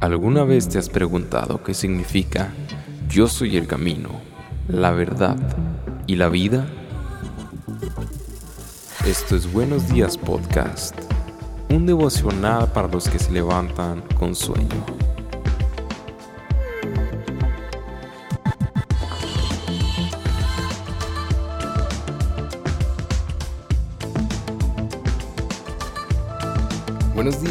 ¿Alguna vez te has preguntado qué significa yo soy el camino, la verdad y la vida? Esto es Buenos Días Podcast, un devocional para los que se levantan con sueño.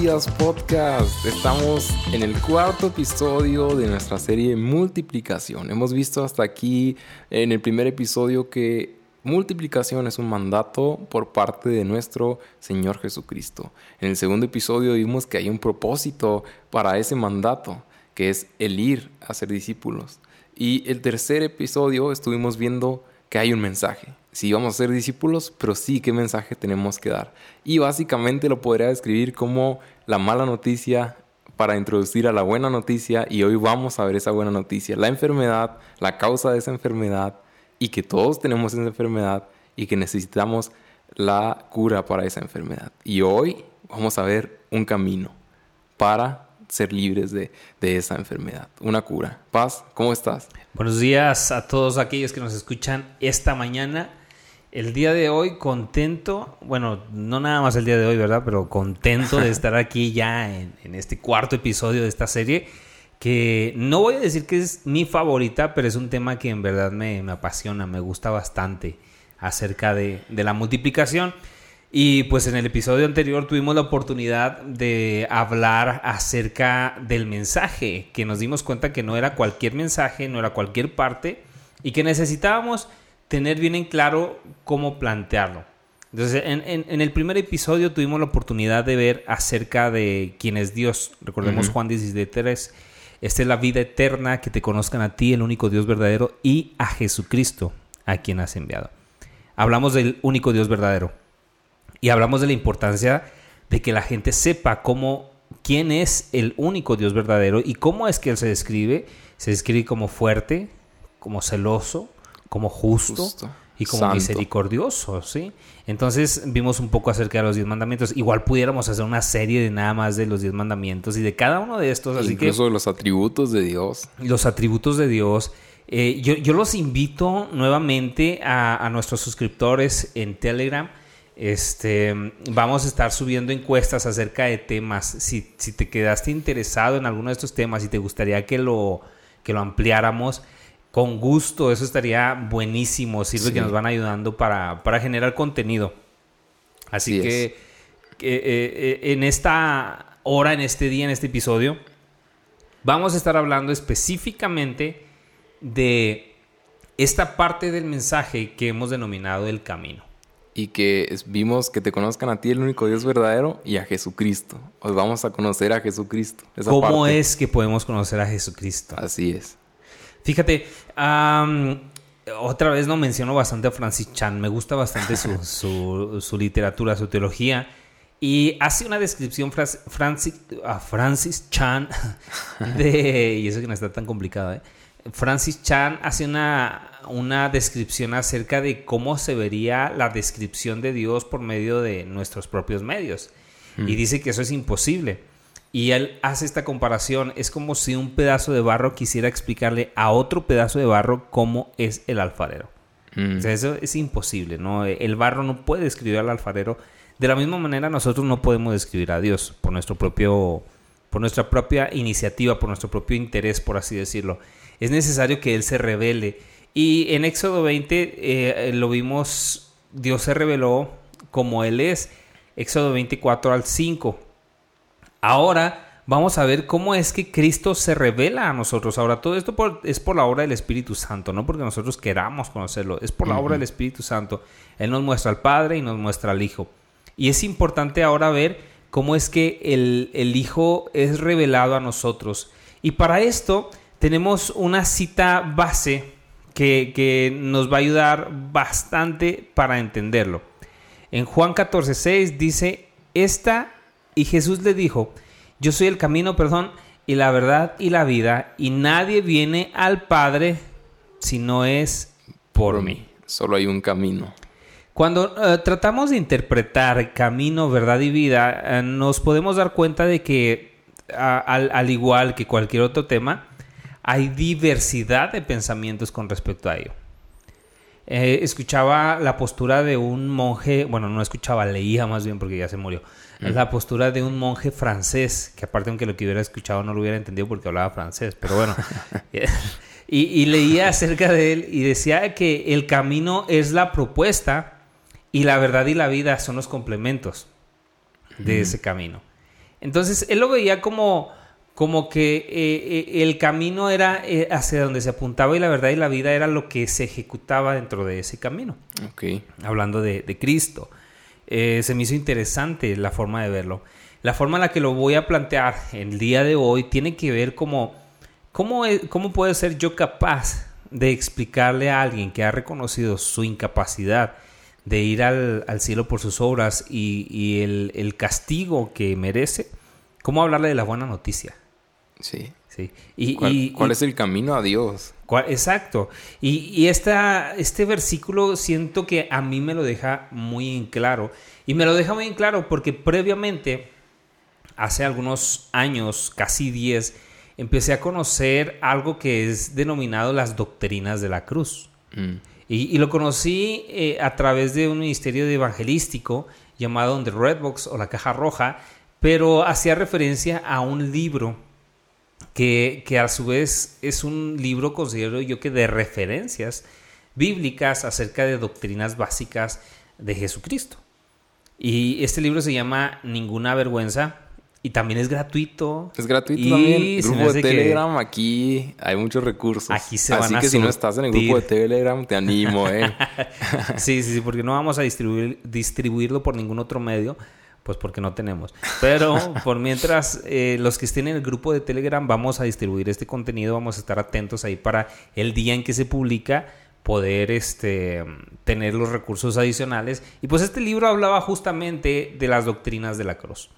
Días podcast, estamos en el cuarto episodio de nuestra serie Multiplicación. Hemos visto hasta aquí en el primer episodio que multiplicación es un mandato por parte de nuestro Señor Jesucristo. En el segundo episodio vimos que hay un propósito para ese mandato, que es el ir a ser discípulos. Y el tercer episodio estuvimos viendo que hay un mensaje, si vamos a ser discípulos, pero sí qué mensaje tenemos que dar. Y básicamente lo podría describir como la mala noticia para introducir a la buena noticia y hoy vamos a ver esa buena noticia, la enfermedad, la causa de esa enfermedad y que todos tenemos esa enfermedad y que necesitamos la cura para esa enfermedad. Y hoy vamos a ver un camino para ser libres de, de, esa enfermedad, una cura. Paz, ¿cómo estás? Buenos días a todos aquellos que nos escuchan esta mañana. El día de hoy contento, bueno, no nada más el día de hoy, ¿verdad? Pero contento de estar aquí ya en, este cuarto episodio de esta serie, que no voy a decir que es mi favorita, pero es un tema que en verdad me, apasiona, me gusta bastante acerca de, de la multiplicación. Y pues en el episodio anterior tuvimos la oportunidad de hablar acerca del mensaje, que nos dimos cuenta que no era cualquier mensaje, no era cualquier parte, y que necesitábamos tener bien en claro cómo plantearlo. Entonces, en, el primer episodio tuvimos la oportunidad de ver acerca de quién es Dios. Recordemos Juan 16, Esta es la vida eterna, que te conozcan a ti, el único Dios verdadero, y a Jesucristo, a quien has enviado. Hablamos del único Dios verdadero. Y hablamos de la importancia de que la gente sepa cómo, quién es el único Dios verdadero y cómo es que Él se describe. Se describe como fuerte, como celoso, como justo, y como misericordioso, ¿sí? Entonces vimos un poco acerca de los diez mandamientos. Igual pudiéramos hacer una serie de nada más de los diez mandamientos y de cada uno de estos. Así Incluso de los atributos de Dios. Los atributos de Dios. Eh, yo, los invito nuevamente a, nuestros suscriptores en Telegram. Este, vamos a estar subiendo encuestas acerca de temas. Si, si te quedaste interesado en alguno de estos temas y te gustaría que lo, que lo ampliáramos, con gusto, eso estaría buenísimo. Sirve que nos van ayudando para, generar contenido. Así, que eh, eh, en esta hora, en este día, en este episodio, vamos a estar hablando específicamente de esta parte del mensaje que hemos denominado el camino. Y que vimos que te conozcan a ti, el único Dios verdadero, y a Jesucristo. Hoy vamos a conocer a Jesucristo. ¿Cómo es que podemos conocer a Jesucristo? Así es. Fíjate, otra vez no menciono bastante a Francis Chan. Me gusta bastante su, literatura, su teología. Y hace una descripción Francis, a Francis Chan de... Y eso que no está tan complicado, ¿eh? Francis Chan hace una, una descripción acerca de cómo se vería la descripción de Dios por medio de nuestros propios medios. Y mm. dice que eso es imposible. Y él hace esta comparación. Es como si un pedazo de barro quisiera explicarle a otro pedazo de barro cómo es el alfarero. Mm. O sea, eso es imposible, ¿no? El barro no puede describir al alfarero. De la misma manera, nosotros no podemos describir a Dios por nuestro propio, por nuestra propia iniciativa, por nuestro propio interés, por así decirlo. Es necesario que Él se revele. Y en Éxodo 20 eh, lo vimos, Dios se reveló como Él es. Éxodo 24 al 5. Ahora vamos a ver cómo es que Cristo se revela a nosotros. Ahora, todo esto es por la obra del Espíritu Santo, no porque nosotros queramos conocerlo, es por la obra del Espíritu Santo. Él nos muestra al Padre y nos muestra al Hijo. Y es importante ahora ver cómo es que el, el Hijo es revelado a nosotros. Y para esto tenemos una cita base que, que nos va a ayudar bastante para entenderlo. En Juan 14:6 dice, esta y Jesús le dijo, yo soy el camino, perdón, y la verdad y la vida, y nadie viene al Padre si no es por mí. Solo hay un camino. Cuando eh, tratamos de interpretar camino, verdad y vida, eh, nos podemos dar cuenta de que al, al igual que cualquier otro tema, hay diversidad de pensamientos con respecto a ello. Eh, escuchaba la postura de un monje, bueno, no escuchaba, leía más bien porque ya se murió. Mm. La postura de un monje francés, que aparte aunque lo que hubiera escuchado no lo hubiera entendido porque hablaba francés, pero bueno. y, y leía acerca de él y decía que el camino es la propuesta y la verdad y la vida son los complementos de ese camino. Entonces, él lo veía como, como que eh, eh, el camino era eh, hacia donde se apuntaba y la verdad y la vida era lo que se ejecutaba dentro de ese camino. Ok. Hablando de, de Cristo. Se me hizo interesante la forma de verlo. La forma en la que lo voy a plantear el día de hoy tiene que ver como cómo, cómo puedo ser yo capaz de explicarle a alguien que ha reconocido su incapacidad de ir al, al cielo por sus obras y, y el, el castigo que merece, cómo hablarle de la buena noticia. Sí. ¿sí? Y, ¿Cuál, y- cuál y- es el camino a Dios? Cuál- Exacto. Y, y esta, este versículo siento que a mí me lo deja muy en claro. Y me lo deja muy en claro porque previamente, hace algunos años, casi 10, empecé a conocer algo que es denominado las doctrinas de la cruz. Mm. Y, lo conocí eh, a través de un ministerio evangelístico llamado The Redbox o la Caja Roja, pero hacía referencia a un libro que, que a su vez es un libro, considero yo que de referencias bíblicas acerca de doctrinas básicas de Jesucristo. Y este libro se llama Ninguna Vergüenza y también es gratuito. Es gratuito Y también. Grupo de que- Telegram, aquí hay muchos recursos. Aquí se Así van a que si no estás en el grupo de. Telegram, te animo, eh. Sí, sí, sí, porque no vamos a distribuir, distribuirlo por ningún otro medio, pues porque no tenemos. Pero por mientras, eh, los que estén en el grupo de Telegram vamos a distribuir este contenido, vamos a estar atentos ahí para el día en que se publica poder este, tener los recursos adicionales. Y pues este libro hablaba justamente de las doctrinas de la cruz.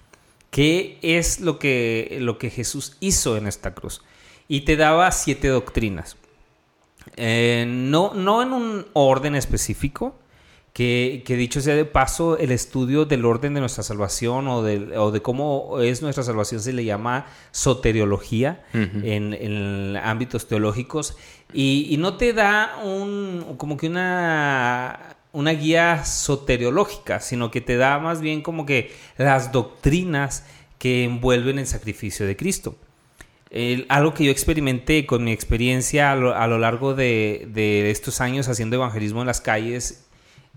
¿Qué es lo que, lo que Jesús hizo en esta cruz? Y te daba siete doctrinas. Eh, no, no en un orden específico, que, que dicho sea de paso, el estudio del orden de nuestra salvación o, de cómo es nuestra salvación se le llama soteriología en ámbitos teológicos y, y no te da un, como que una, una guía soteriológica, sino que te da más bien como que las doctrinas que envuelven el sacrificio de Cristo. Algo que yo experimenté con mi experiencia a lo, largo de, de estos años haciendo evangelismo en las calles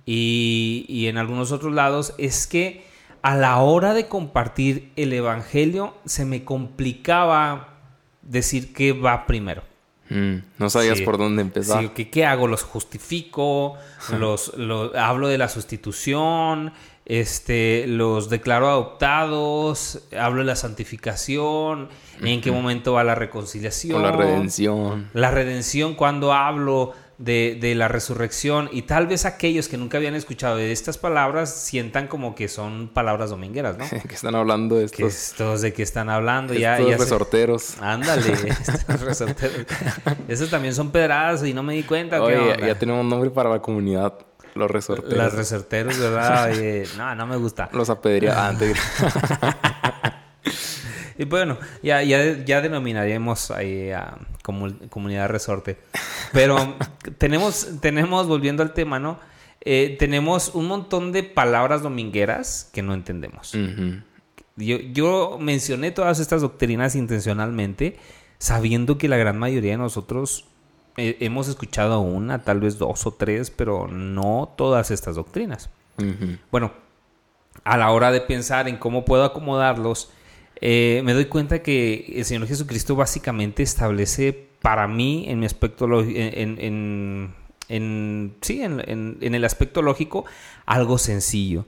y, y en algunos otros lados es que a la hora de compartir el evangelio se me complicaba decir qué va primero. Mm, No sabías Sí. por dónde empezar. Sí, ¿qué, qué hago? ¿Los justifico? los, los- ¿Hablo de la sustitución? Este, ¿Los declaro adoptados? ¿Hablo de la santificación? ¿En qué momento va la reconciliación? Con la redención. La redención, cuando hablo de, de la resurrección. Y tal vez aquellos que nunca habían escuchado de estas palabras sientan como que son palabras domingueras, ¿no? que están hablando de que estos, estos de que están hablando. Ya, estos ya se- resorteros. Ándale, estos resorteros. Esos también son pedradas y no me di cuenta. ¿qué Oye, ya, onda? ya tenemos nombre para la comunidad. Los resorteros. Las resorteros, ¿verdad? Oye, no, no me gusta. Los apedreados. Ah, te- Y bueno, ya, ya, ya denominaremos ahí a comu- comunidad resorte. Pero tenemos, tenemos, volviendo al tema, ¿no? Eh, tenemos un montón de palabras domingueras que no entendemos. Ujú. Yo, yo mencioné todas estas doctrinas intencionalmente, sabiendo que la gran mayoría de nosotros eh, hemos escuchado una, tal vez dos o tres, pero no todas estas doctrinas. Bueno, a la hora de pensar en cómo puedo acomodarlos, eh, me doy cuenta que el Señor Jesucristo básicamente establece para mí, en mi aspecto, en, en- sí, el aspecto lógico, algo sencillo.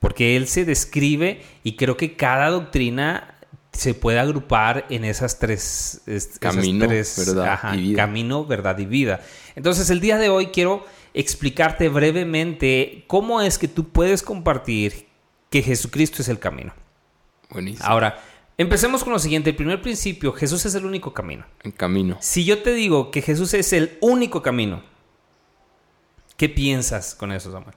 Porque Él se describe y creo que cada doctrina se puede agrupar en esas tres... es- esas tres- verdad y vida. Camino, verdad y vida. Entonces, el día de hoy quiero explicarte brevemente cómo es que tú puedes compartir que Jesucristo es el camino. Buenísimo. Ahora, empecemos con lo siguiente. El primer principio, Jesús es el único camino. En camino. Si yo te digo que Jesús es el único camino, ¿qué piensas con eso, Samuel?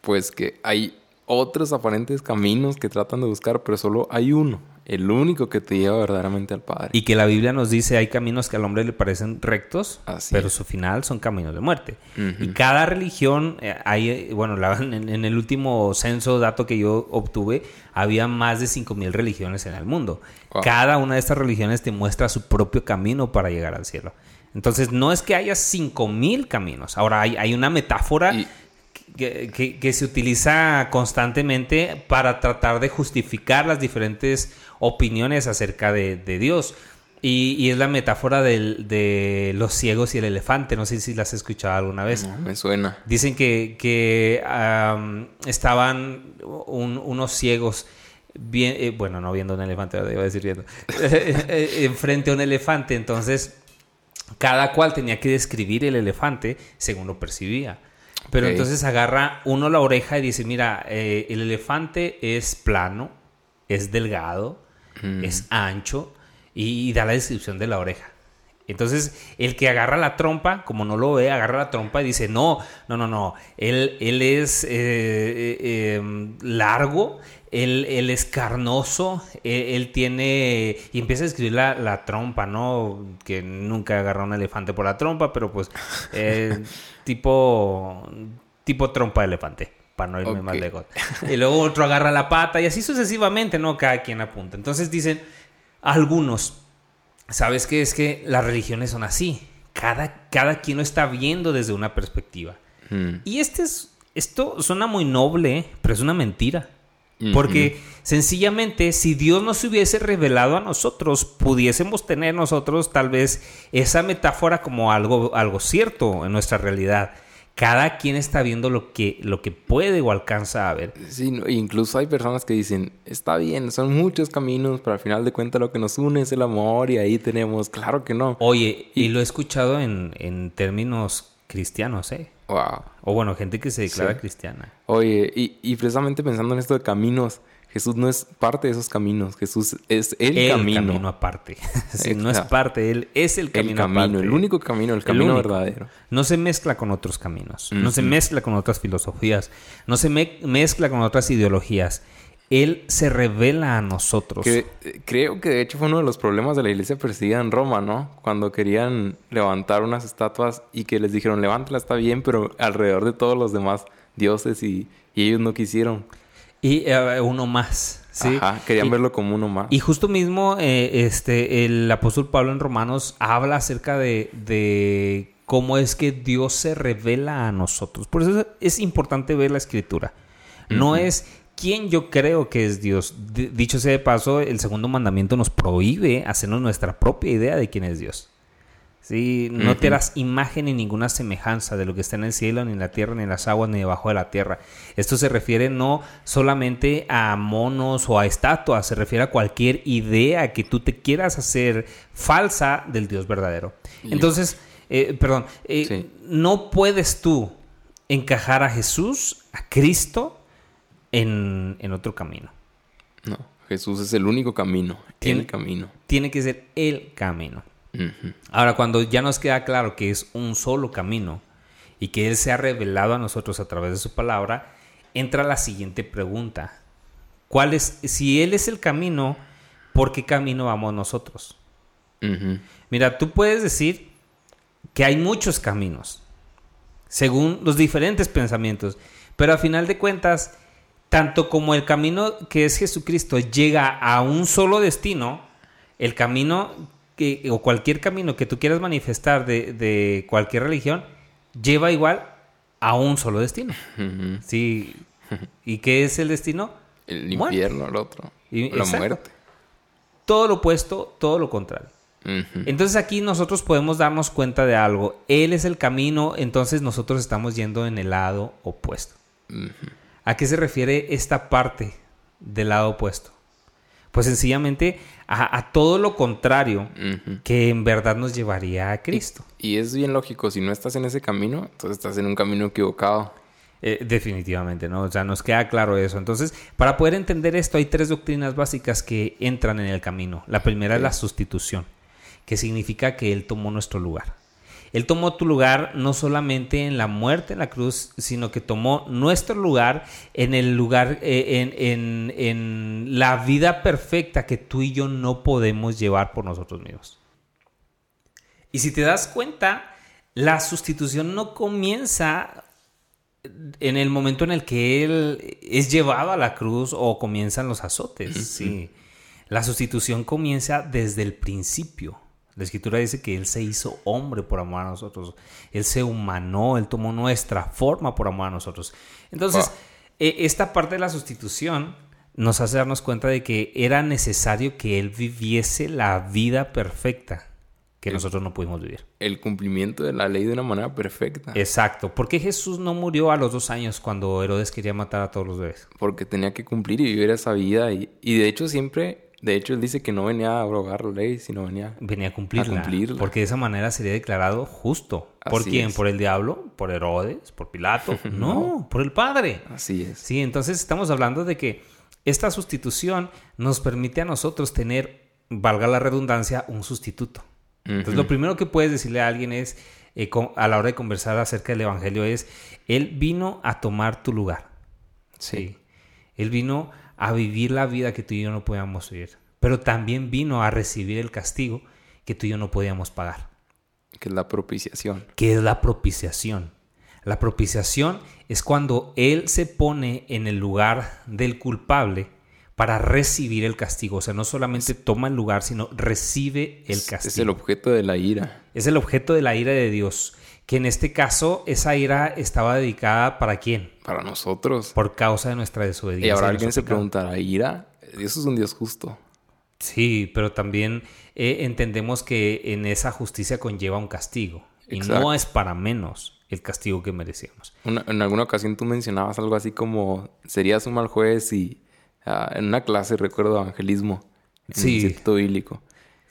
Pues que hay otros aparentes caminos que tratan de buscar, pero solo hay uno. El único que te lleva verdaderamente al Padre. Y que la Biblia nos dice hay caminos que al hombre le parecen rectos, Así pero es. su final son caminos de muerte. Y cada religión, eh, hay, bueno, la- en, en el último censo, dato que yo obtuve, había más de 5.000 religiones en el mundo. Wow. Cada una de estas religiones te muestra su propio camino para llegar al cielo. Entonces, no es que haya 5.000 caminos. Ahora, hay, hay una metáfora Y- que, que- que se utiliza constantemente para tratar de justificar las diferentes opiniones acerca de, de Dios. Y, y es la metáfora del- de los ciegos y el elefante. No sé si las has escuchado alguna vez. No, me suena. Dicen que, estaban un- unos ciegos, bien, eh, bueno, no viendo un elefante, iba a decir viendo, eh, enfrente a un elefante. Entonces, cada cual tenía que describir el elefante según lo percibía. Pero entonces agarra uno la oreja y dice, mira, eh, el elefante es plano, es delgado, Mm. es ancho y, y da la descripción de la oreja. Entonces, el que agarra la trompa, como no lo ve, agarra la trompa y dice, no, no, no, no, él, él es eh, eh, eh, largo, él, él es carnoso, él, él tiene... Y empieza a escribir la, la trompa, ¿no? Que nunca agarra un elefante por la trompa, pero pues eh, tipo, tipo trompa de elefante, para no irme Ok. más lejos. Y luego otro agarra la pata y así sucesivamente, ¿no? Cada quien apunta. Entonces dicen, algunos, ¿sabes qué? Es que las religiones son así. Cada, cada quien lo está viendo desde una perspectiva. Mm. Y este es, esto suena muy noble, pero es una mentira. Ujú. Porque sencillamente, si Dios nos hubiese revelado a nosotros, pudiésemos tener nosotros tal vez esa metáfora como algo, algo cierto en nuestra realidad. Cada quien está viendo lo que, lo que puede o alcanza a ver. Sí, incluso hay personas que dicen, está bien, son muchos caminos, pero al final de cuentas lo que nos une es el amor y ahí tenemos, claro que no. Oye, y lo he escuchado en, en términos cristianos, ¿eh? Wow. O bueno, gente que se declara Sí. cristiana. Oye, y, y precisamente pensando en esto de caminos, Jesús no es parte de esos caminos, Jesús es el, El camino. camino, aparte. Sí, no es parte, él es el el camino camino, aparte. el único camino, el camino verdadero. No se mezcla con otros caminos, no se mezcla con otras filosofías, no se me- mezcla con otras ideologías. Él se revela a nosotros. Que, creo que de hecho fue uno de los problemas de la iglesia perseguida en Roma, ¿no? Cuando querían levantar unas estatuas y que les dijeron, levántala, está bien, pero alrededor de todos los demás dioses y, y ellos no quisieron. Y eh, uno más, ¿sí? Ajá, querían Y- verlo como uno más. Y justo mismo, eh, este, el apóstol Pablo en Romanos habla acerca de, de cómo es que Dios se revela a nosotros. Por eso es importante ver la escritura. No es quién yo creo que es Dios. D- dicho sea de paso, el segundo mandamiento nos prohíbe hacernos nuestra propia idea de quién es Dios. Sí, no te harás imagen ni ninguna semejanza de lo que está en el cielo, ni en la tierra, ni en las aguas, ni debajo de la tierra. Esto se refiere no solamente a monos o a estatuas, se refiere a cualquier idea que tú te quieras hacer falsa del Dios verdadero. Entonces, eh, perdón, eh, Sí. no puedes tú encajar a Jesús, a Cristo, en, en otro camino. No, Jesús es el único camino, Tiene- el camino. Tiene que ser el camino. Ahora, cuando ya nos queda claro que es un solo camino y que Él se ha revelado a nosotros a través de su palabra, entra la siguiente pregunta. ¿Cuál es, si Él es el camino, ¿por qué camino vamos nosotros? Mira, tú puedes decir que hay muchos caminos, según los diferentes pensamientos, pero a final de cuentas, tanto como el camino que es Jesucristo llega a un solo destino, el camino que, o cualquier camino que tú quieras manifestar de, de cualquier religión, lleva igual a un solo destino. Sí. ¿Y qué es el destino? El Muerte. infierno, el otro. Y- la exacto. muerte. Todo lo opuesto, todo lo contrario. Entonces aquí nosotros podemos darnos cuenta de algo. Él es el camino, entonces nosotros estamos yendo en el lado opuesto. ¿A qué se refiere esta parte del lado opuesto? Pues sencillamente a, a todo lo contrario que en verdad nos llevaría a Cristo. Y es bien lógico, si no estás en ese camino, entonces estás en un camino equivocado. Eh, definitivamente, ¿no? O sea, nos queda claro eso. Entonces, para poder entender esto, hay tres doctrinas básicas que entran en el camino. La primera es la sustitución, que significa que Él tomó nuestro lugar. Él tomó tu lugar no solamente en la muerte en la cruz, sino que tomó nuestro lugar en el lugar, eh, en, en, en la vida perfecta que tú y yo no podemos llevar por nosotros mismos. Y si te das cuenta, la sustitución no comienza en el momento en el que él es llevado a la cruz o comienzan los azotes. Sí. La sustitución comienza desde el principio. La escritura dice que Él se hizo hombre por amor a nosotros. Él se humanó, Él tomó nuestra forma por amor a nosotros. Entonces, e, esta parte de la sustitución nos hace darnos cuenta de que era necesario que Él viviese la vida perfecta que nosotros no pudimos vivir. El cumplimiento de la ley de una manera perfecta. Exacto. ¿Por qué Jesús no murió a los dos años cuando Herodes quería matar a todos los bebés? Porque tenía que cumplir y vivir esa vida. Y, y de hecho siempre, de hecho él dice que no venía a abrogar la ley, sino venía, venía a cumplirla, a cumplirla. Porque de esa manera sería declarado justo. ¿Por Así quién? es. ¿Por el diablo? ¿Por Herodes? ¿Por Pilato? no, por el Padre. Así es. Sí, entonces estamos hablando de que esta sustitución nos permite a nosotros tener, valga la redundancia, un sustituto. Entonces, lo primero que puedes decirle a alguien es, eh, con- a la hora de conversar acerca del Evangelio, es, Él vino a tomar tu lugar. Sí. Él vino a vivir la vida que tú y yo no podíamos vivir. Pero también vino a recibir el castigo que tú y yo no podíamos pagar, Que es la propiciación. que es la propiciación. La propiciación es cuando Él se pone en el lugar del culpable para recibir el castigo. O sea, no solamente toma el lugar, sino recibe el castigo. Es el objeto de la ira. Es el objeto de la ira de Dios. Que en este caso, esa ira estaba dedicada para quién? Para nosotros. Por causa de nuestra desobediencia. Y ahora alguien se preguntará, ¿ira? Dios es un Dios justo. Sí, pero también eh, entendemos que en esa justicia conlleva un castigo. Y no es para menos el castigo que merecíamos. Una- en alguna ocasión tú mencionabas algo así como, serías un mal juez y ah, en una clase recuerdo evangelismo. En Sí. el Instituto Bíblico.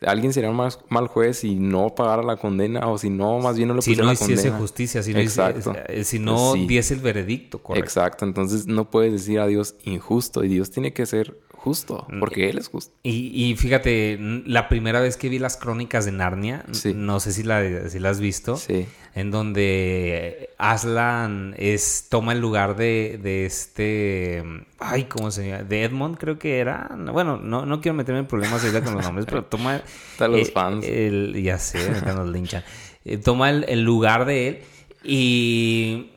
Alguien sería un mal, mal juez si no pagara la condena o si no, más bien no le Si pusiera no la hiciese condena. justicia, si no, Exacto. eh, si no Sí. diese el veredicto, correcto. Exacto, entonces no puedes decir a Dios injusto y Dios tiene que ser justo Mm, porque Él es justo. Y, y fíjate, la primera vez que vi las crónicas de Narnia, Sí. no sé si la, si la has visto, Sí, en donde Aslan es, toma el lugar de, de este, ay, ¿cómo se llama? De Edmond creo que era. Bueno, no, no quiero meterme en problemas ahorita con los nombres, pero toma... Están los eh, fans. el- ya sé, nos linchan. Eh, toma el, el lugar de él y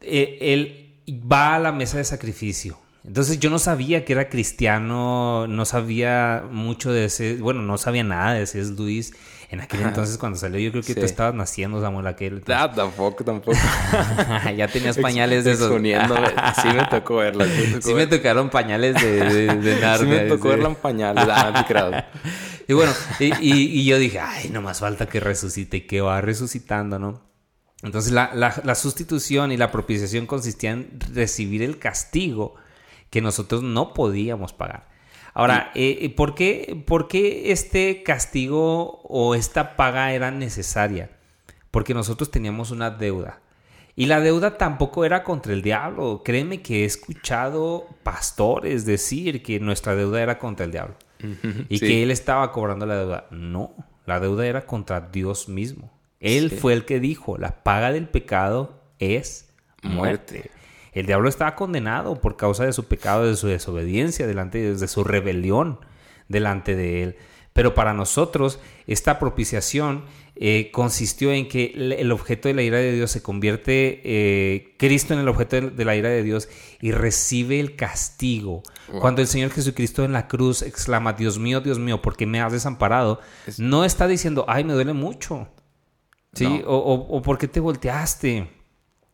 eh, él va a la mesa de sacrificio. Entonces yo no sabía que era cristiano, no sabía mucho de ese, bueno, no sabía nada de ese Luis. En aquel entonces cuando salió, yo creo que tú estabas naciendo, Samuel, aquel. entonces- Ah, tampoco, tampoco. ya tenías pañales de esos. Sí me tocó verla. Sí me tocó, Sí me verla. tocaron pañales de, de, de Sí me tocó verla en pañales. Ah. Y bueno, y, y- y yo dije, ay, no más falta que resucite, que va resucitando, ¿no? Entonces la, la- la sustitución y la propiciación consistía en recibir el castigo que nosotros no podíamos pagar. Ahora, eh, ¿por, qué, ¿por qué este castigo o esta paga era necesaria? Porque nosotros teníamos una deuda. Y la deuda tampoco era contra el diablo. Créeme que he escuchado pastores decir que nuestra deuda era contra el diablo y Sí. que él estaba cobrando la deuda. No, la deuda era contra Dios mismo. Él Sí. fue el que dijo, la paga del pecado es muerte. Muerte. El diablo estaba condenado por causa de su pecado, de su desobediencia, delante de su rebelión delante de él. Pero para nosotros, esta propiciación eh, consistió en que el- objeto de la ira de Dios se convierte, eh, Cristo en el objeto de- de la ira de Dios y recibe el castigo. Wow. Cuando el Señor Jesucristo en la cruz exclama, Dios mío, Dios mío, ¿por qué me has desamparado? Es- No está diciendo, ay, me duele mucho. ¿Sí? No. O, o, o ¿por qué te volteaste?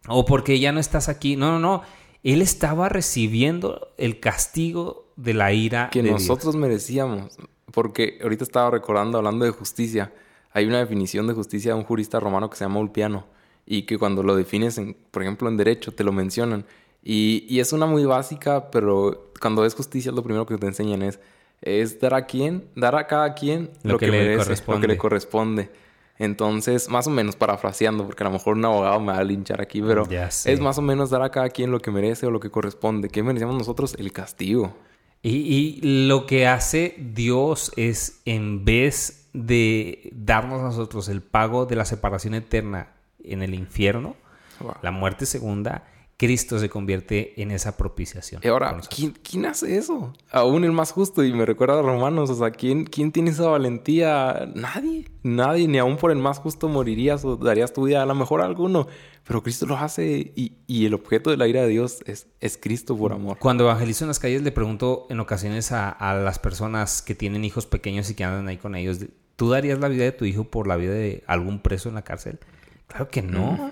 O porque ya no estás aquí. No, no, no. Él estaba recibiendo el castigo de la ira que de Dios. nosotros merecíamos. Porque ahorita estaba recordando, hablando de justicia, hay una definición de justicia de un jurista romano que se llama Ulpiano. Y que cuando lo defines, en, por ejemplo, en derecho, te lo mencionan. Y, y es una muy básica, pero cuando es justicia, lo primero que te enseñan es, es dar a quien, dar a cada quien Lo lo, que que, le merece, lo que le corresponde. Entonces, más o menos parafraseando, porque a lo mejor un abogado me va a linchar aquí, pero es más o menos dar a cada quien lo que merece o lo que corresponde. ¿Qué merecemos nosotros? El castigo. Y, y lo que hace Dios es, en vez de darnos a nosotros el pago de la separación eterna en el infierno, Wow. la muerte segunda, Cristo se convierte en esa propiciación. Y ahora, por nosotros. ¿quién, quién hace eso? Aún el más justo, y me recuerda a Romanos, o sea, ¿quién, ¿quién tiene esa valentía? Nadie, nadie, ni aún por el más justo morirías o darías tu vida, a lo mejor a alguno, pero Cristo lo hace y, y el objeto de la ira de Dios es, es Cristo por amor. Cuando evangelizo en las calles le pregunto en ocasiones a, a las personas que tienen hijos pequeños y que andan ahí con ellos, ¿tú darías la vida de tu hijo por la vida de algún preso en la cárcel? Claro que no.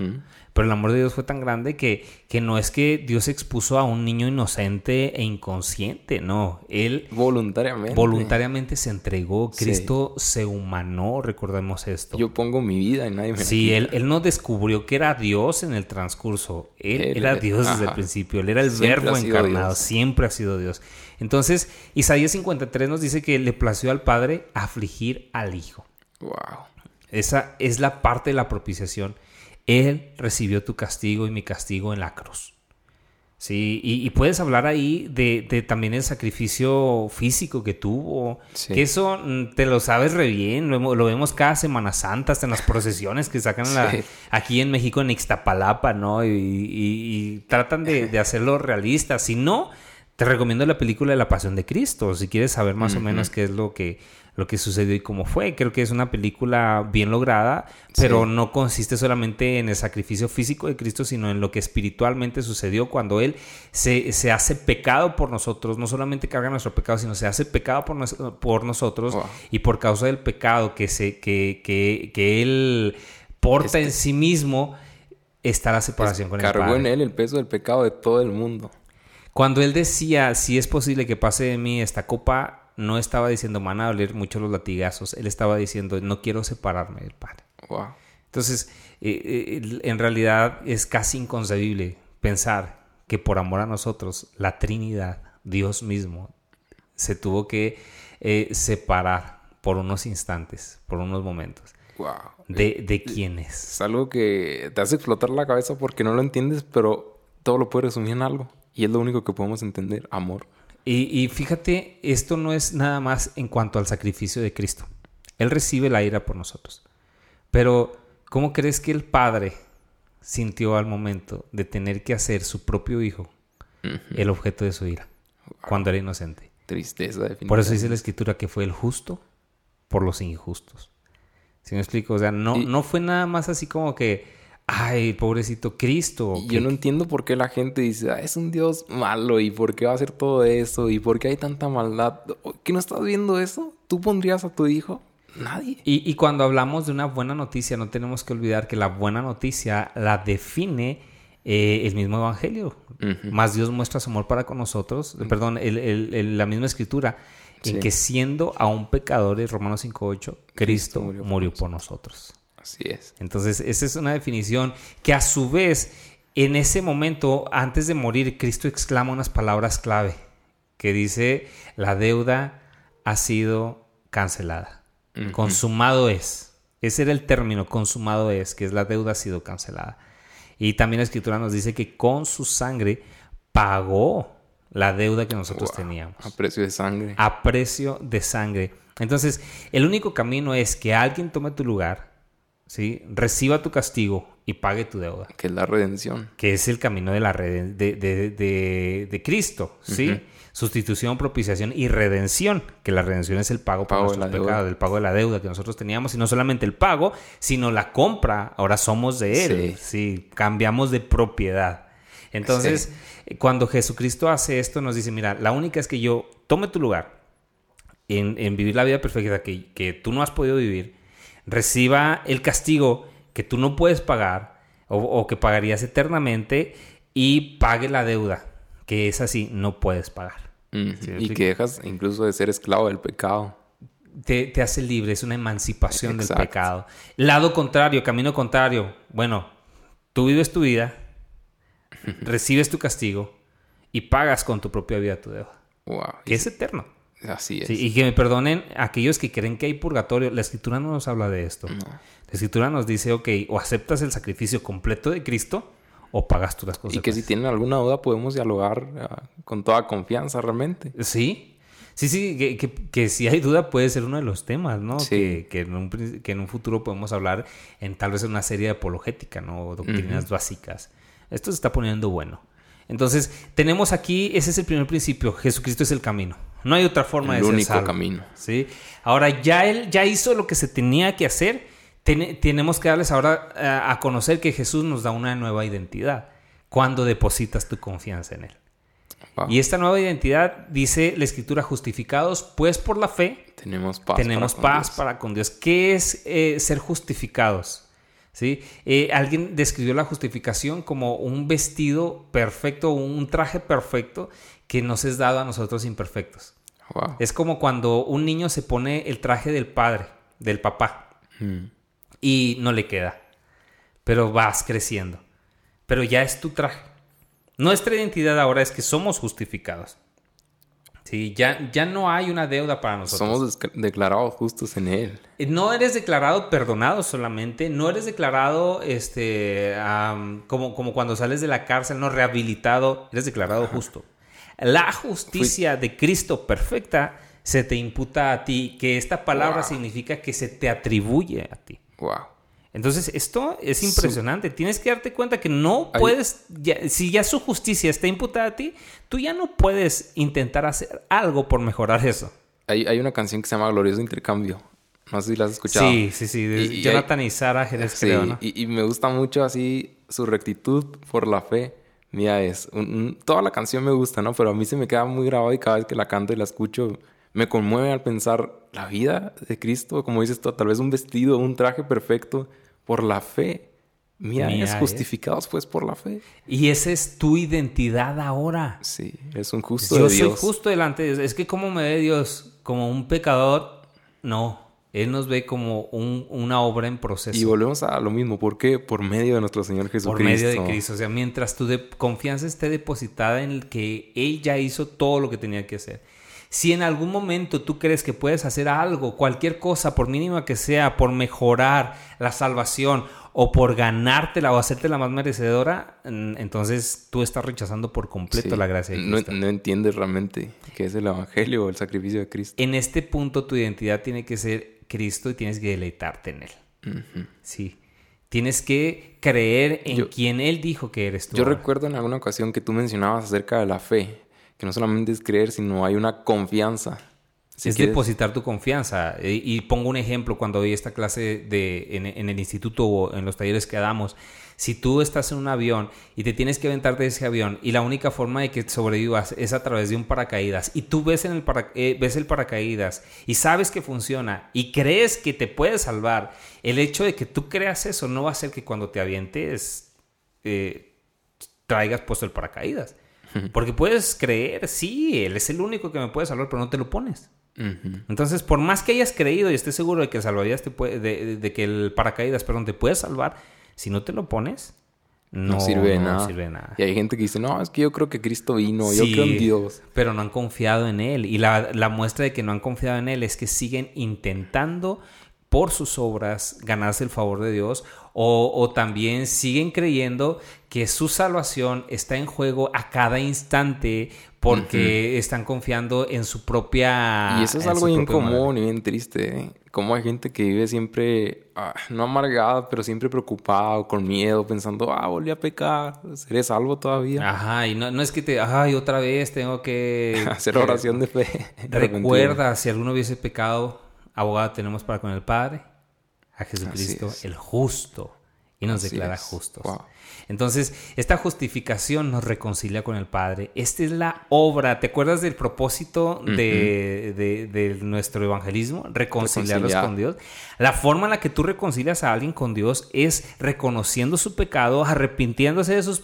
Pero el amor de Dios fue tan grande que, que no es que Dios expuso a un niño inocente e inconsciente, no. Él Voluntariamente. voluntariamente se entregó. Sí. Cristo se humanó, recordemos esto. Yo pongo mi vida y nadie me Sí, él, él no descubrió que era Dios en el transcurso. Él, Él- era Dios desde el principio. Él era el Siempre verbo encarnado. Dios. Siempre ha sido Dios. Entonces, Isaías 53 nos dice que le plació al Padre afligir al Hijo. Wow. Esa es la parte de la propiciación. Él recibió tu castigo y mi castigo en la cruz. Sí, y, y puedes hablar ahí de, de también el sacrificio físico que tuvo. Sí. Que eso mm, te lo sabes re bien. Lo, vemos cada Semana Santa, hasta en las procesiones que sacan la- aquí en México, en Ixtapalapa, ¿no? Y, y- y tratan de, de hacerlo realista. Si no, te recomiendo la película de La Pasión de Cristo. Si quieres saber más o menos qué es lo que, lo que sucedió y cómo fue. Creo que es una película bien lograda, pero Sí. no consiste solamente en el sacrificio físico de Cristo, sino en lo que espiritualmente sucedió cuando Él se, se hace pecado por nosotros. No solamente carga nuestro pecado, sino se hace pecado por, nos- por nosotros. Wow. Y por causa del pecado que, se, que, que, que Él porta Este- en sí mismo, está la separación con el Cargó en él el peso del pecado de todo el mundo. Cuando él decía, si es posible que pase de mí esta copa, no estaba diciendo, van a doler mucho los latigazos. Él estaba diciendo, no quiero separarme del Padre. Wow. Entonces, eh, eh, en realidad es casi inconcebible pensar que por amor a nosotros, la Trinidad, Dios mismo, se tuvo que eh, separar por unos instantes, por unos momentos. Wow. ¿De, de quién es? Es algo que te hace explotar la cabeza porque no lo entiendes, pero todo lo puedes resumir en algo. Y es lo único que podemos entender, amor. Y, y fíjate, esto no es nada más en cuanto al sacrificio de Cristo. Él recibe la ira por nosotros. Pero, ¿cómo crees que el Padre sintió al momento de tener que hacer su propio hijo el objeto de su ira cuando era inocente? Tristeza, definitivamente. Por eso dice la escritura que fue el justo por los injustos. ¿Sí me explico? O sea, no, Y- no fue nada más así como que, ay, pobrecito Cristo. Y yo no entiendo por qué la gente dice, "Ah, es un Dios malo y por qué va a hacer todo eso y por qué hay tanta maldad. ¿Que no estás viendo eso? ¿Tú pondrías a tu hijo? Nadie. Y, y cuando hablamos de una buena noticia, no tenemos que olvidar que la buena noticia la define eh, el mismo Evangelio. Más Dios muestra su amor para con nosotros, perdón, el- el- el- la misma escritura, en que siendo aún pecadores, Romanos 5.8, Cristo murió murió, por nosotros. Así es. Entonces, esa es una definición que a su vez, en ese momento, antes de morir, Cristo exclama unas palabras clave, que dice, la deuda ha sido cancelada. Consumado es. Ese era el término, consumado es, que es la deuda ha sido cancelada. Y también la escritura nos dice que con su sangre pagó la deuda que nosotros Wow. teníamos A precio de sangre. a precio de sangre. Entonces, el único camino es que alguien tome tu lugar, ¿sí? reciba tu castigo y pague tu deuda, Que es la redención. que es el camino de, la reden- de, de- de- de Cristo. ¿sí? Sustitución, propiciación y redención, que la redención es el pago por Pago de nuestros deuda. pecados, el pago de la deuda que nosotros teníamos, y no solamente el pago, sino la compra, ahora somos de Él, sí, cambiamos de propiedad. Entonces, cuando Jesucristo hace esto, nos dice, mira, la única es que yo tome tu lugar en, en vivir la vida perfecta que, que tú no has podido vivir, reciba el castigo que tú no puedes pagar o, o que pagarías eternamente y pague la deuda, que es así, no puedes pagar. Sí, y que dejas incluso de ser esclavo del pecado. Te, te hace libre, es una emancipación Exacto. del pecado. Lado contrario, camino contrario. Bueno, tú vives tu vida, recibes tu castigo y pagas con tu propia vida tu deuda, Wow. que es eterno. Así es. Sí, y que me perdonen aquellos que creen que hay purgatorio. La escritura no nos habla de esto. No. La escritura nos dice, ok, o aceptas el sacrificio completo de Cristo o pagas tú las Y consecuencias. que si tienen alguna duda podemos dialogar ah, con toda confianza realmente. Sí, Sí, sí, que, que, que, si hay duda puede ser uno de los temas, ¿no? Sí. Que, que, en un, prin- que en un futuro podemos hablar en tal vez en una serie de apologética, ¿no? Doctrinas básicas. Esto se está poniendo bueno. Entonces, tenemos aquí, ese es el primer principio, Jesucristo es el camino. No hay otra forma El de ser único salvo. camino. ¿sí? Ahora, ya él ya hizo lo que se tenía que hacer. Ten- tenemos que darles ahora eh, a conocer que Jesús nos da una nueva identidad cuando depositas tu confianza en él. Wow. Y esta nueva identidad dice la escritura justificados pues por la fe Tenemos paz. tenemos para con paz Dios. para con Dios. ¿Qué es eh, ser justificados? ¿Sí? Eh, alguien describió la justificación como un vestido perfecto, un traje perfecto que nos es dado a nosotros imperfectos. Wow. Es como cuando un niño se pone el traje del padre, del papá, Mm. y no le queda, pero vas creciendo. Pero ya es tu traje. Nuestra identidad ahora es que somos justificados. Sí, ya, ya no hay una deuda para nosotros. Somos declarados justos en Él. Eh, No eres declarado perdonado solamente, no eres declarado este como, como cuando sales de la cárcel, no rehabilitado, eres declarado justo. La justicia de Cristo perfecta se te imputa a ti, que esta palabra Wow. significa que se te atribuye a ti. Wow. Entonces, esto es impresionante. Tienes que darte cuenta que no Hay- puedes, ya- si ya su justicia está imputada a ti, tú ya no puedes intentar hacer algo por mejorar eso. Hay, hay una canción que se llama Glorioso Intercambio. No sé si la has escuchado. Sí, sí, sí. de Y- y Jonathan y Sara Jerez, Sí, creo, ¿no? y, y me gusta mucho así su rectitud por la fe. Mía es. un- un- toda la canción me gusta, ¿no? Pero a mí se me queda muy grabado y cada vez que la canto y la escucho me conmueve al pensar la vida de Cristo, como dices tú, tal vez un vestido, un traje perfecto por la fe. Mía, Mía es es. justificados pues por la fe. Y esa es tu identidad ahora. Sí, es un justo Yo de soy Dios. justo delante de Dios. Es que como me ve Dios como un pecador, no. Él nos ve como un- una obra en proceso. Y volvemos a lo mismo. ¿Por qué? Por medio de nuestro Señor Jesucristo. por medio de Cristo. O sea, mientras tu confianza esté depositada en el que Él ya hizo todo lo que tenía que hacer. Si en algún momento tú crees que puedes hacer algo, cualquier cosa, por mínima que sea, por mejorar la salvación o por ganártela o hacértela más merecedora, entonces tú estás rechazando por completo Sí. la gracia de No, Cristo. no entiendes realmente qué es el Evangelio o el sacrificio de Cristo. En este punto tu identidad tiene que ser Cristo y tienes que deleitarte en Él. Sí. Tienes que creer en Yo- quien Él dijo que eres tú. Yo ahora. recuerdo en alguna ocasión que tú mencionabas acerca de la fe, que no solamente es creer, sino hay una confianza. Si es quieres- depositar tu confianza. Y, y pongo un ejemplo cuando doy esta clase de, en, en el instituto o en los talleres que damos. Si tú estás en un avión y te tienes que aventar de ese avión y la única forma de que sobrevivas es a través de un paracaídas y tú ves, en el, para- eh, ves el paracaídas y sabes que funciona y crees que te puede salvar, el hecho de que tú creas eso no va a hacer que cuando te avientes eh, traigas puesto el paracaídas. Porque puedes creer, sí, él es el único que me puede salvar, pero no te lo pones. Entonces, por más que hayas creído y estés seguro de que el salvavidas te puede, de, de- de que el paracaídas, perdón, te puede salvar, si no te lo pones, no, No, sirve de no nada. sirve de nada. Y hay gente que dice, no, es que yo creo que Cristo vino, yo creo en Dios. Pero no han confiado en Él. Y la, la muestra de que no han confiado en Él es que siguen intentando por sus obras ganarse el favor de Dios o, o también siguen creyendo que su salvación está en juego a cada instante porque están confiando en su propia... y eso es algo bien común y bien triste. ¿eh? Como hay gente que vive siempre, ah, no amargada, pero siempre preocupado, con miedo, pensando, ah, volví a pecar, ¿seré salvo todavía? Ajá, y no, no es que te, ay, otra vez tengo que Hacer oración de fe. Recuerda, si alguno hubiese pecado, abogado tenemos para con el Padre, a Jesucristo, el justo, y nos Así declara es. justos. Wow. Entonces, esta justificación nos reconcilia con el Padre. Esta es la obra. ¿Te acuerdas del propósito de, de- de nuestro evangelismo? Reconciliarlos Reconciliar. con Dios. La forma en la que tú reconcilias a alguien con Dios es reconociendo su pecado, arrepintiéndose de, sus-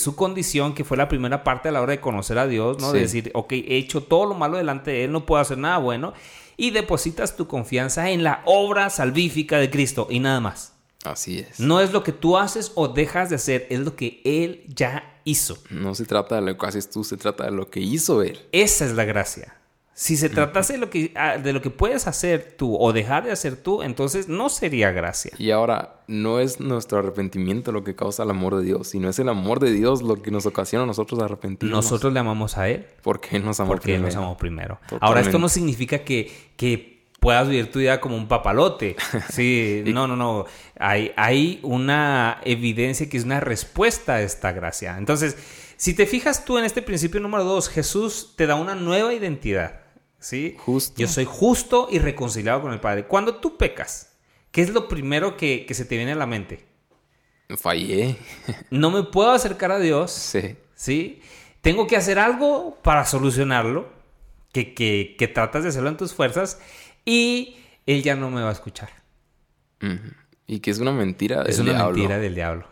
su condición, que fue la primera parte a la hora de conocer a Dios, ¿no? De decir, ok, he hecho todo lo malo delante de Él, no puedo hacer nada bueno. Y depositas tu confianza en la obra salvífica de Cristo y nada más. Así es. No es lo que tú haces o dejas de hacer, es lo que Él ya hizo. No se trata de lo que haces tú, se trata de lo que hizo Él. Esa es la gracia. Si se tratase de lo, que, ah, de lo que puedes hacer tú o dejar de hacer tú, entonces no sería gracia. Y ahora, no es nuestro arrepentimiento lo que causa el amor de Dios, sino es el amor de Dios lo que nos ocasiona a nosotros arrepentirnos. Nosotros le amamos a Él. Porque Él nos amó Porque Él primero. nos amó primero. Ahora, esto no significa que, que puedas vivir tu vida como un papalote. Sí, no, no, no. Hay, hay una evidencia que es una respuesta a esta gracia. Entonces, si te fijas tú en este principio número dos, Jesús te da una nueva identidad. ¿Sí? Justo. Yo soy justo y reconciliado con el Padre. Cuando tú pecas, ¿qué es lo primero que, que se te viene a la mente? Fallé. No me puedo acercar a Dios. Sí. ¿sí? Tengo que hacer algo para solucionarlo, que, que, que tratas de hacerlo en tus fuerzas y Él ya no me va a escuchar. Y que es una mentira del es una diablo. mentira del diablo.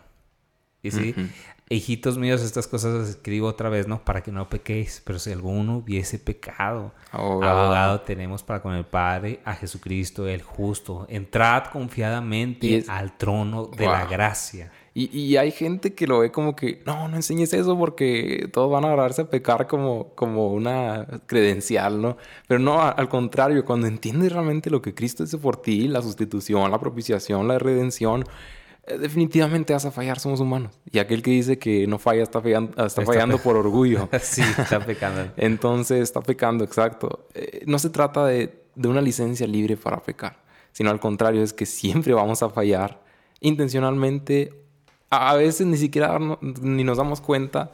Y sí, Ujú. hijitos míos, estas cosas las escribo otra vez, ¿no? Para que no pequéis, pero si alguno hubiese pecado, Abogado. abogado tenemos para con el Padre a Jesucristo el justo. Entrad confiadamente es- al trono de la Wow. gracia. Y, y hay gente que lo ve como que, no, no enseñes eso porque todos van a agarrarse a pecar como, como una credencial, ¿no? Pero no, al contrario, cuando entiendes realmente lo que Cristo hizo por ti, la sustitución, la propiciación, la redención, definitivamente vas a fallar, somos humanos. Y aquel que dice que no falla está fallando, está Está fallando por orgullo. sí, está pecando. Entonces está pecando, exacto. Eh, no se trata de, de una licencia libre para pecar, sino al contrario, es que siempre vamos a fallar intencionalmente. A a veces ni siquiera ni nos damos cuenta,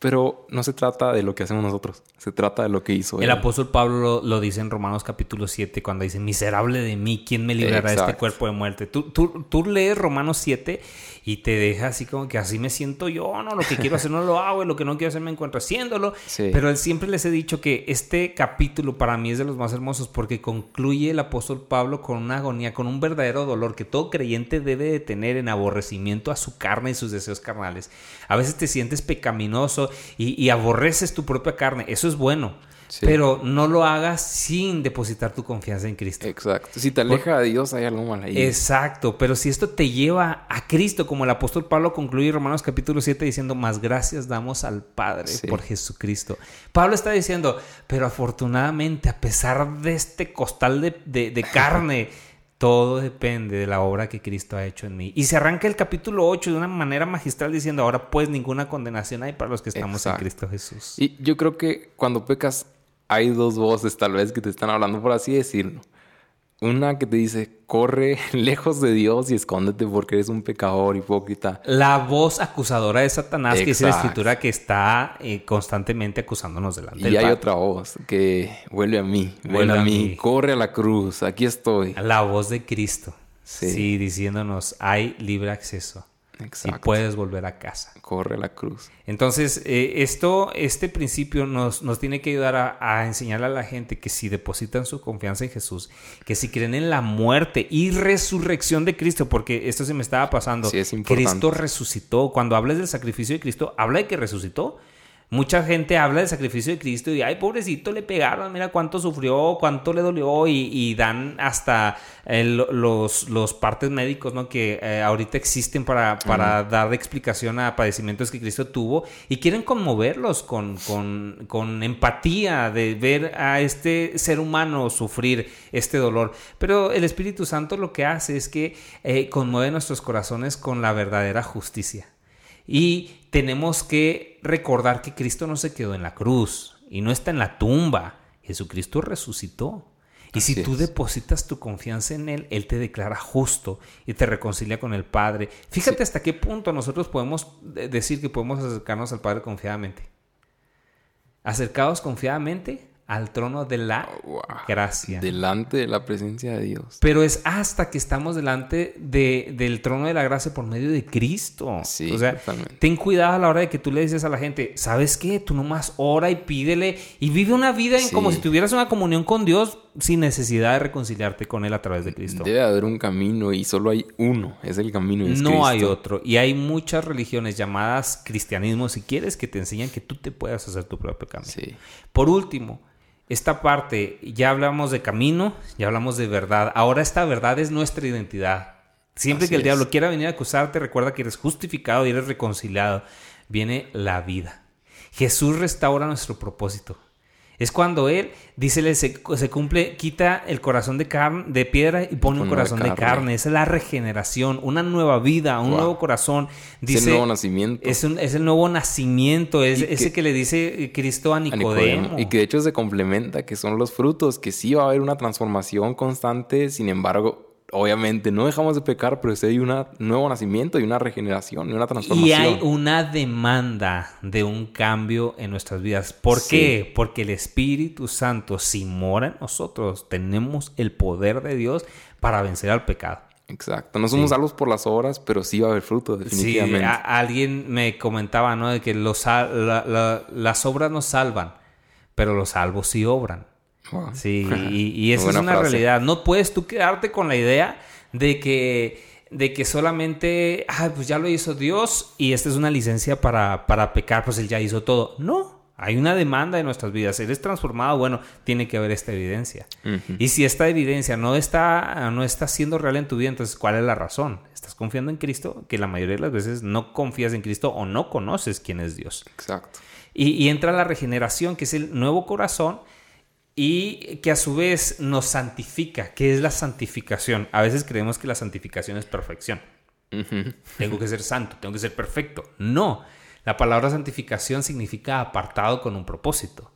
pero no se trata de lo que hacemos nosotros, se trata de lo que hizo El él. apóstol Pablo lo, lo dice en Romanos capítulo 7 cuando dice, miserable de mí, ¿quién me librará de este cuerpo de muerte? Tú, tú, tú lees Romanos 7 y te deja así como que así me siento yo, no, lo que quiero hacer no lo hago y lo que no quiero hacer me encuentro haciéndolo. Sí. Pero él siempre les he dicho que este capítulo para mí es de los más hermosos porque concluye el apóstol Pablo con una agonía, con un verdadero dolor que todo creyente debe de tener en aborrecimiento a su carne y sus deseos carnales. A veces te sientes pecaminoso y, y aborreces tu propia carne, eso es bueno. Sí. Pero no lo hagas sin depositar tu confianza en Cristo. Exacto. Si te aleja de Dios, hay algo mal ahí. Exacto, pero si esto te lleva a Cristo, como el apóstol Pablo concluye en Romanos capítulo 7 diciendo, más gracias damos al Padre Sí. por Jesucristo. Pablo está diciendo, pero afortunadamente, a pesar de este costal de, de- de carne, todo depende de la obra que Cristo ha hecho en mí. Y se arranca el capítulo 8 de una manera magistral diciendo, ahora pues ninguna condenación hay para los que estamos Exacto. en Cristo Jesús. Y yo creo que cuando pecas, hay dos voces tal vez que te están hablando, por así decirlo. Una que te dice, corre lejos de Dios y escóndete porque eres un pecador hipócrita. La voz acusadora de Satanás, que es la escritura que está eh, constantemente acusándonos delante Y del hay otra voz que vuelve a mí, Vuelve vuelve a a mí, mí. corre a la cruz, aquí estoy. La voz de Cristo. Sí. Sí. diciéndonos, hay libre acceso. Y puedes volver a casa. Corre la cruz. Entonces, eh, esto, este principio nos, nos tiene que ayudar a, a enseñarle a la gente que si depositan su confianza en Jesús, que si creen en la muerte y resurrección de Cristo, porque esto se me estaba pasando, Sí, es importante. Cristo resucitó. Cuando hablas del sacrificio de Cristo, habla de que resucitó. Mucha gente habla del sacrificio de Cristo y, ay, pobrecito, le pegaron, mira cuánto sufrió, cuánto le dolió y, y dan hasta eh, lo- los, los partes médicos, ¿no? Que eh, ahorita existen para, para dar explicación a padecimientos que Cristo tuvo y quieren conmoverlos con, con, con empatía de ver a este ser humano sufrir este dolor. Pero el Espíritu Santo lo que hace es que eh, conmueve nuestros corazones con la verdadera justicia. Y tenemos que recordar que Cristo no se quedó en la cruz y no está en la tumba. Jesucristo resucitó. Y si tú es. depositas tu confianza en Él, Él te declara justo y te reconcilia con el Padre. Fíjate hasta qué punto nosotros podemos de- decir que podemos acercarnos al Padre confiadamente. Acercados confiadamente al trono de la Wow. gracia. Delante de la presencia de Dios. Pero es hasta que estamos delante de- del trono de la gracia por medio de Cristo. Sí, o sea, totalmente. ten cuidado a la hora de que tú le dices a la gente, ¿sabes qué? Tú nomás ora y pídele y vive una vida en como si tuvieras una comunión con Dios sin necesidad de reconciliarte con Él a través de Cristo. Debe haber un camino y solo hay uno. Es el camino. es no hay otro. Y hay muchas religiones llamadas cristianismo, si quieres, que te enseñan que tú te puedas hacer tu propio camino. Sí. Por último, esta parte, ya hablamos de camino, ya hablamos de verdad. Ahora esta verdad es nuestra identidad. Siempre Así que el es. diablo quiera venir a acusarte, recuerda que eres justificado y eres reconciliado. Viene la vida. Jesús restaura nuestro propósito. Es cuando Él, dice, se, se cumple, quita el corazón de, carne, de piedra y pone un corazón de carne. Esa es la regeneración, una nueva vida, un nuevo corazón. Dice, es el nuevo nacimiento. Es, el nuevo nacimiento, es ese que le dice Cristo a Nicodemo. Y que de hecho se complementa, que son los frutos, que sí va a haber una transformación constante, sin embargo, obviamente no dejamos de pecar, pero sí hay un nuevo nacimiento y una regeneración y una transformación. Y hay una demanda de un cambio en nuestras vidas. ¿Por qué? Porque el Espíritu Santo, si mora en nosotros, tenemos el poder de Dios para vencer al pecado. Exacto. No somos salvos por las obras, pero sí va a haber fruto, definitivamente. Sí, alguien me comentaba, ¿no? De que los, las obras no salvan, pero los salvos sí obran. Sí, y, esa es una realidad. No puedes tú quedarte con la idea de que, de que solamente, ah, pues ya lo hizo Dios y esta es una licencia para, para pecar, pues él ya hizo todo. No, hay una demanda en nuestras vidas. Eres transformado, bueno, tiene que haber esta evidencia. Y si esta evidencia no está, no está siendo real en tu vida, entonces, ¿cuál es la razón? ¿Estás confiando en Cristo? Que la mayoría de las veces no confías en Cristo o no conoces quién es Dios. Exacto. Y, y entra la regeneración, que es el nuevo corazón y que a su vez nos santifica. ¿Qué es la santificación? A veces creemos que la santificación es perfección. Tengo que ser santo, tengo que ser perfecto. No, la palabra santificación significa apartado con un propósito.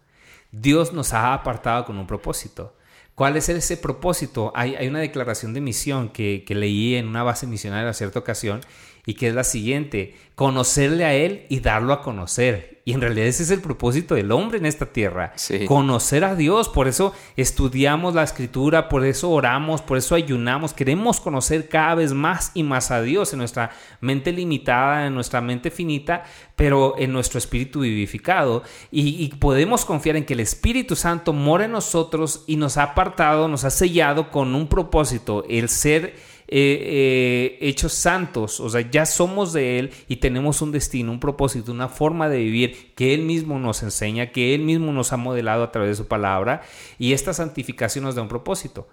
Dios nos ha apartado con un propósito. ¿Cuál es ese propósito? Hay, hay una declaración de misión que, que, leí en una base misionaria a cierta ocasión y que es la siguiente, conocerle a Él y darlo a conocer. Y en realidad ese es el propósito del hombre en esta tierra. Conocer a Dios. Por eso estudiamos la escritura, por eso oramos, por eso ayunamos. Queremos conocer cada vez más y más a Dios en nuestra mente limitada, en nuestra mente finita, pero en nuestro espíritu vivificado. Y, y podemos confiar en que el Espíritu Santo mora en nosotros y nos ha apartado, nos ha sellado con un propósito, el ser eh, eh, hechos santos, o sea, ya somos de Él y tenemos un destino, un propósito, una forma de vivir que Él mismo nos enseña, que Él mismo nos ha modelado a través de su palabra y esta santificación nos da un propósito,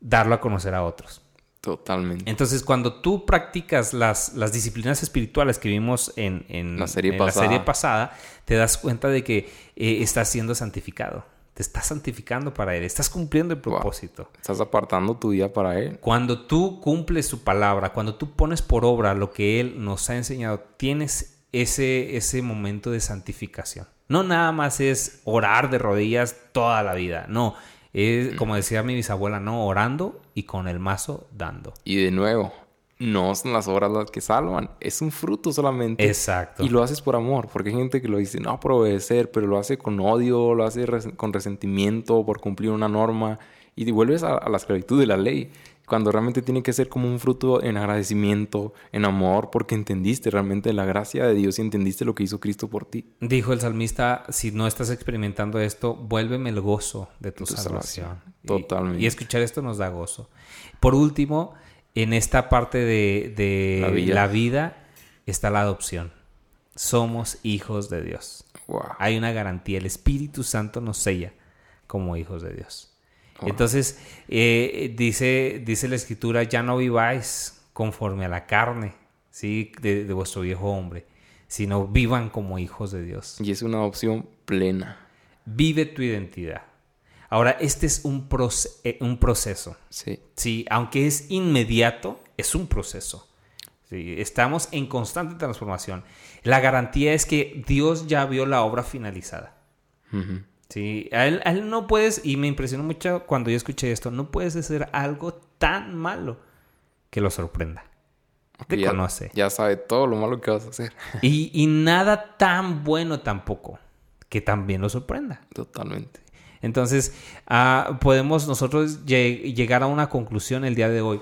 darlo a conocer a otros. Totalmente. Entonces, cuando tú practicas las, las disciplinas espirituales que vimos en, la, serie pasada, te das cuenta de que eh, estás siendo santificado te estás santificando para Él, estás cumpliendo el propósito. Estás apartando tu día para Él. Cuando tú cumples su palabra, cuando tú pones por obra lo que Él nos ha enseñado, tienes ese, ese momento de santificación. No nada más es orar de rodillas toda la vida, no. Es, como decía mi bisabuela, no, orando y con el mazo dando. Y de nuevo, no son las obras las que salvan, es un fruto solamente. Exacto. Y lo haces por amor, porque hay gente que lo dice, no por obedecer, pero lo hace con odio, lo hace con resentimiento, por cumplir una norma, y vuelves a, la esclavitud de la ley, cuando realmente tiene que ser como un fruto en agradecimiento, en amor, porque entendiste realmente la gracia de Dios y entendiste lo que hizo Cristo por ti. Dijo el salmista, si no estás experimentando esto, vuélveme el gozo de tu, salvación. Totalmente. y escuchar esto nos da gozo. Por último, en esta parte de, la, vida. está la adopción. Somos hijos de Dios. Hay una garantía. El Espíritu Santo nos sella como hijos de Dios. Entonces, eh, dice, dice la Escritura, ya no viváis conforme a la carne ¿sí? de, de vuestro viejo hombre, sino vivan como hijos de Dios. Y es una opción plena. Vive tu identidad. Ahora, este es un, eh, un proceso. Sí. Sí, aunque es inmediato, es un proceso. Sí, estamos en constante transformación. La garantía es que Dios ya vio la obra finalizada. Sí, a él, no puedes, y me impresionó mucho cuando yo escuché esto, no puedes hacer algo tan malo que lo sorprenda. Te ya, conoce. Ya sabe todo lo malo que vas a hacer. Y, y nada tan bueno tampoco que también lo sorprenda. Totalmente. Entonces, ah, podemos nosotros llegar a una conclusión el día de hoy.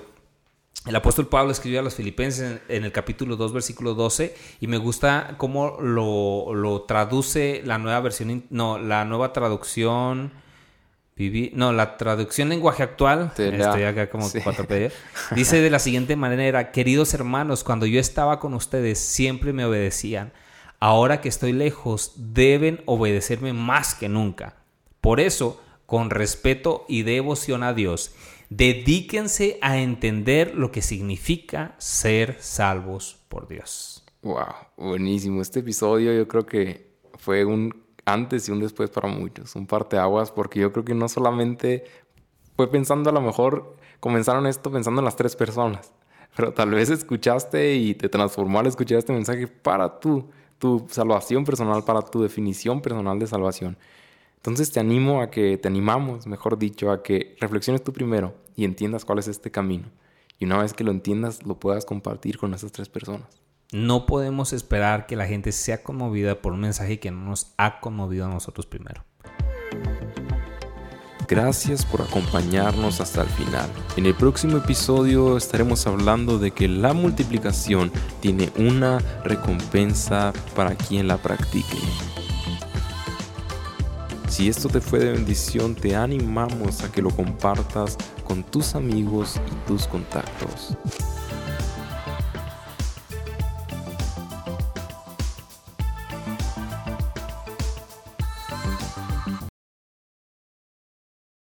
El apóstol Pablo escribió a los filipenses en, el capítulo 2, versículo 12, y me gusta cómo lo, traduce la nueva versión, no, la nueva traducción, no, la traducción lenguaje actual, estoy acá como cuatro dice de la siguiente manera, queridos hermanos, cuando yo estaba con ustedes siempre me obedecían, ahora que estoy lejos deben obedecerme más que nunca por eso, con respeto y devoción a Dios, dedíquense a entender lo que significa ser salvos por Dios. Wow, buenísimo. Este episodio yo creo que fue un antes y un después para muchos, un parteaguas, porque yo creo que no solamente fue pensando a lo mejor, comenzaron esto pensando en las tres personas, pero tal vez escuchaste y te transformó al escuchar este mensaje para tú, tu salvación personal, para tu definición personal de salvación. Entonces te animo a que, te animamos, mejor dicho, a que reflexiones tú primero y entiendas cuál es este camino. Y una vez que lo entiendas, lo puedas compartir con esas tres personas. No podemos esperar que la gente sea conmovida por un mensaje que no nos ha conmovido a nosotros primero. Gracias por acompañarnos hasta el final. En el próximo episodio estaremos hablando de que la multiplicación tiene una recompensa para quien la practique. Si esto te fue de bendición, te animamos a que lo compartas con tus amigos y tus contactos.